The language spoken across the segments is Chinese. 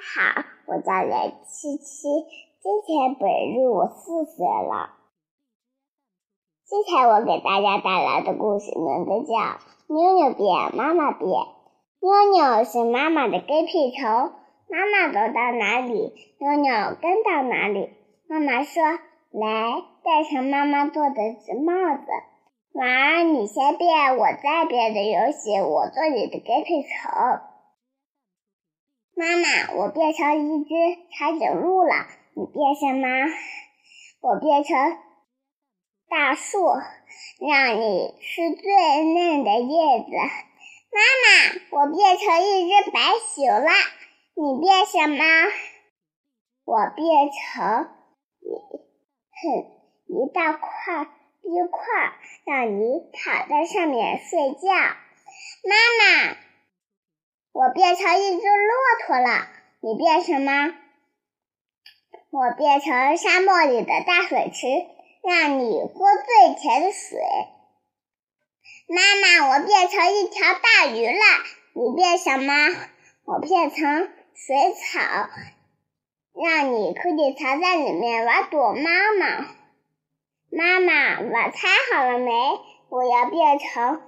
好，我叫任七七，今天本日我四岁了。今天我给大家带来的故事名字叫《妞妞变妈妈变》。妞妞是妈妈的跟屁虫，妈妈走到哪里，妞妞跟到哪里。妈妈说：“来，戴上妈妈做的纸帽子，玩你先变，我再变的游戏。我做你的跟屁虫。”妈妈，我变成一只长颈鹿了，你变什么？我变成大树，让你吃最嫩的叶子。妈妈，我变成一只白熊了，你变什么？我变成一哼一大块冰块，让你躺在上面睡觉。妈妈。我变成一只骆驼了，你变什么？我变成沙漠里的大水池，让你喝最甜的水。妈妈，我变成一条大鱼了，你变什么？我变成水草，让你可以藏在里面玩躲猫猫。妈妈，晚餐好了没？我要变成，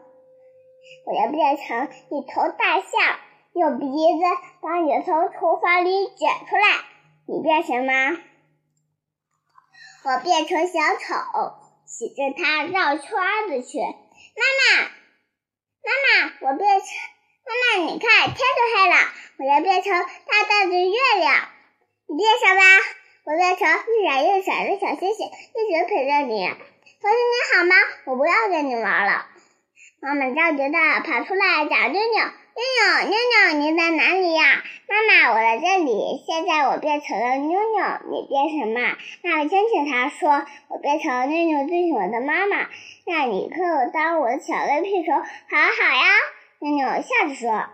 我要变成一头大象。用鼻子把你从厨房里卷出来，你变什么？我变成小丑，骑着它绕圈子去。妈妈，妈妈，我变成妈妈，你看天都黑了，我要变成大大的月亮。你变什么？我变成一闪一闪的小星星，一直陪着你。同学你好吗？我不要跟你玩了。妈妈着急的跑出来找妞妞。妞妞，妞妞，你在哪里呀？妈妈，我在这里。现在我变成了妞妞，你变什么？那我亲亲他说：“我变成妞妞最喜欢的妈妈，那你可当我的小跟屁虫，好好呀。”妞妞笑着说。